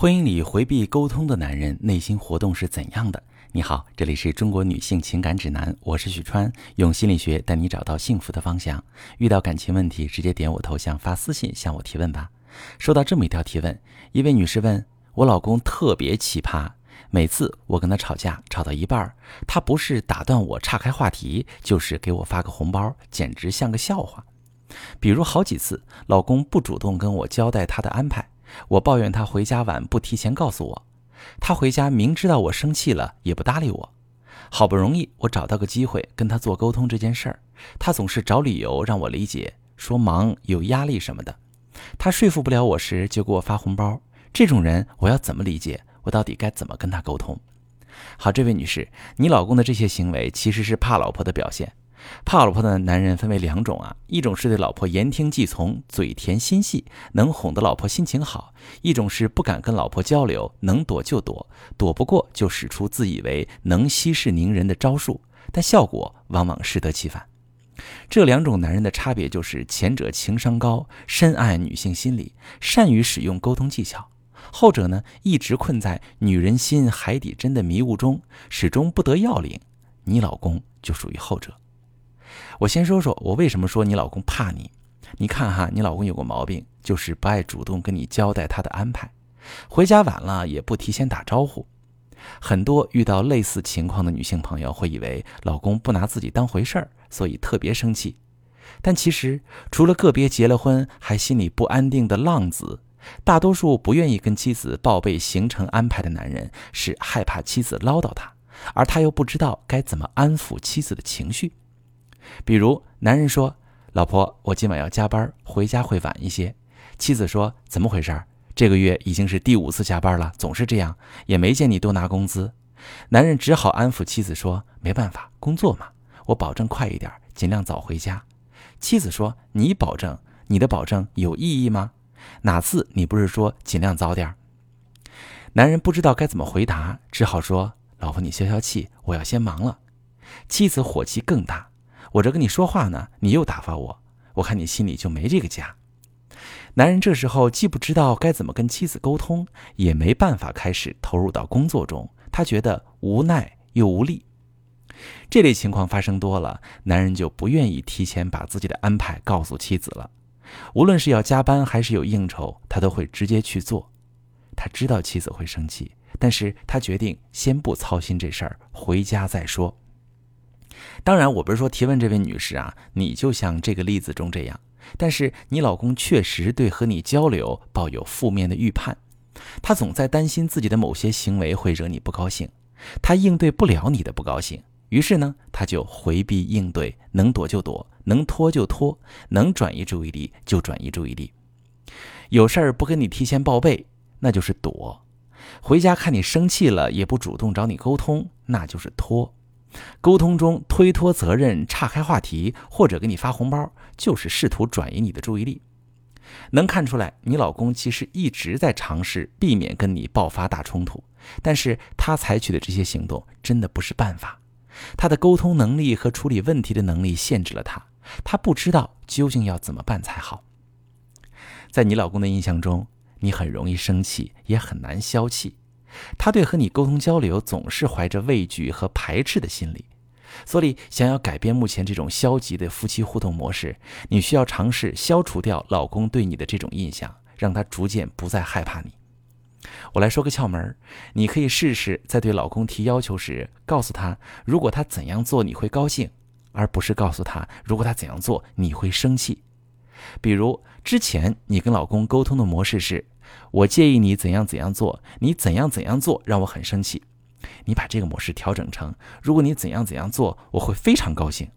婚姻里回避沟通的男人内心活动是怎样的？你好，这里是中国女性情感指南，我是许川，用心理学带你找到幸福的方向。遇到感情问题，直接点我头像发私信向我提问吧。收到这么一条提问，一位女士问我老公特别奇葩，每次我跟他吵架，吵到一半，他不是打断我岔开话题，就是给我发个红包，简直像个笑话。比如好几次，老公不主动跟我交代他的安排。我抱怨他回家晚，不提前告诉我。他回家明知道我生气了，也不搭理我。好不容易我找到个机会跟他做沟通这件事儿，他总是找理由让我理解，说忙、有压力什么的。他说服不了我时，就给我发红包。这种人我要怎么理解？我到底该怎么跟他沟通？好，这位女士，你老公的这些行为其实是怕老婆的表现。怕老婆的男人分为两种啊，一种是对老婆言听计从、嘴甜心细，能哄得老婆心情好；一种是不敢跟老婆交流，能躲就躲，躲不过就使出自以为能息事宁人的招数，但效果往往适得其反。这两种男人的差别就是，前者情商高，深谙女性心理，善于使用沟通技巧；后者呢，一直困在女人心海底针的迷雾中，始终不得要领。你老公就属于后者。我先说说，我为什么说你老公怕你？你看哈，你老公有个毛病，就是不爱主动跟你交代他的安排，回家晚了也不提前打招呼。很多遇到类似情况的女性朋友会以为老公不拿自己当回事儿，所以特别生气。但其实，除了个别结了婚还心里不安定的浪子，大多数不愿意跟妻子报备行程安排的男人，是害怕妻子唠叨他，而他又不知道该怎么安抚妻子的情绪。比如，男人说：“老婆，我今晚要加班，回家会晚一些。”妻子说：“怎么回事？这个月已经是第五次加班了，总是这样，也没见你多拿工资。”男人只好安抚妻子说：“没办法，工作嘛，我保证快一点，尽量早回家。”妻子说：“你保证？你的保证有意义吗？哪次你不是说尽量早点？”男人不知道该怎么回答，只好说：“老婆，你消消气，我要先忙了。”妻子火气更大。我这跟你说话呢，你又打发我，我看你心里就没这个家。男人这时候既不知道该怎么跟妻子沟通，也没办法开始投入到工作中，他觉得无奈又无力。这类情况发生多了，男人就不愿意提前把自己的安排告诉妻子了。无论是要加班还是有应酬，他都会直接去做。他知道妻子会生气，但是他决定先不操心这事儿，回家再说。当然，我不是说提问这位女士啊，你就像这个例子中这样。但是你老公确实对和你交流抱有负面的预判，他总在担心自己的某些行为会惹你不高兴，他应对不了你的不高兴，于是呢，他就回避应对，能躲就躲，能拖就拖，能转移注意力就转移注意力。有事儿不跟你提前报备，那就是躲；回家看你生气了也不主动找你沟通，那就是拖。沟通中推脱责任、岔开话题，或者给你发红包，就是试图转移你的注意力。能看出来，你老公其实一直在尝试避免跟你爆发大冲突，但是他采取的这些行动真的不是办法。他的沟通能力和处理问题的能力限制了他，他不知道究竟要怎么办才好。在你老公的印象中，你很容易生气，也很难消气。他对和你沟通交流总是怀着畏惧和排斥的心理，所以想要改变目前这种消极的夫妻互动模式，你需要尝试消除掉老公对你的这种印象，让他逐渐不再害怕你。我来说个窍门你可以试试在对老公提要求时，告诉他如果他怎样做你会高兴，而不是告诉他如果他怎样做你会生气。比如之前你跟老公沟通的模式是。我介意你怎样怎样做，你怎样怎样做让我很生气。你把这个模式调整成：如果你怎样怎样做，我会非常高兴。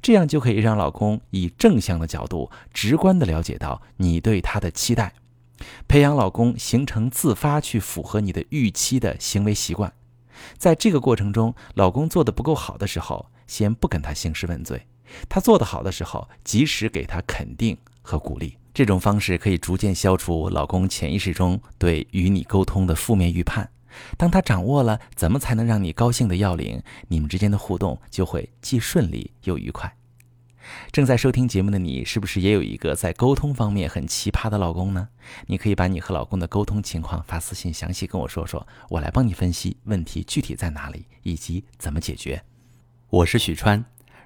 这样就可以让老公以正向的角度，直观的了解到你对他的期待，培养老公形成自发去符合你的预期的行为习惯。在这个过程中，老公做的不够好的时候，先不跟他兴师问罪；他做得好的时候，及时给他肯定和鼓励。这种方式可以逐渐消除老公潜意识中对与你沟通的负面预判。当他掌握了怎么才能让你高兴的要领，你们之间的互动就会既顺利又愉快。正在收听节目的你，是不是也有一个在沟通方面很奇葩的老公呢？你可以把你和老公的沟通情况发私信，详细跟我说说，我来帮你分析问题具体在哪里以及怎么解决。我是许川，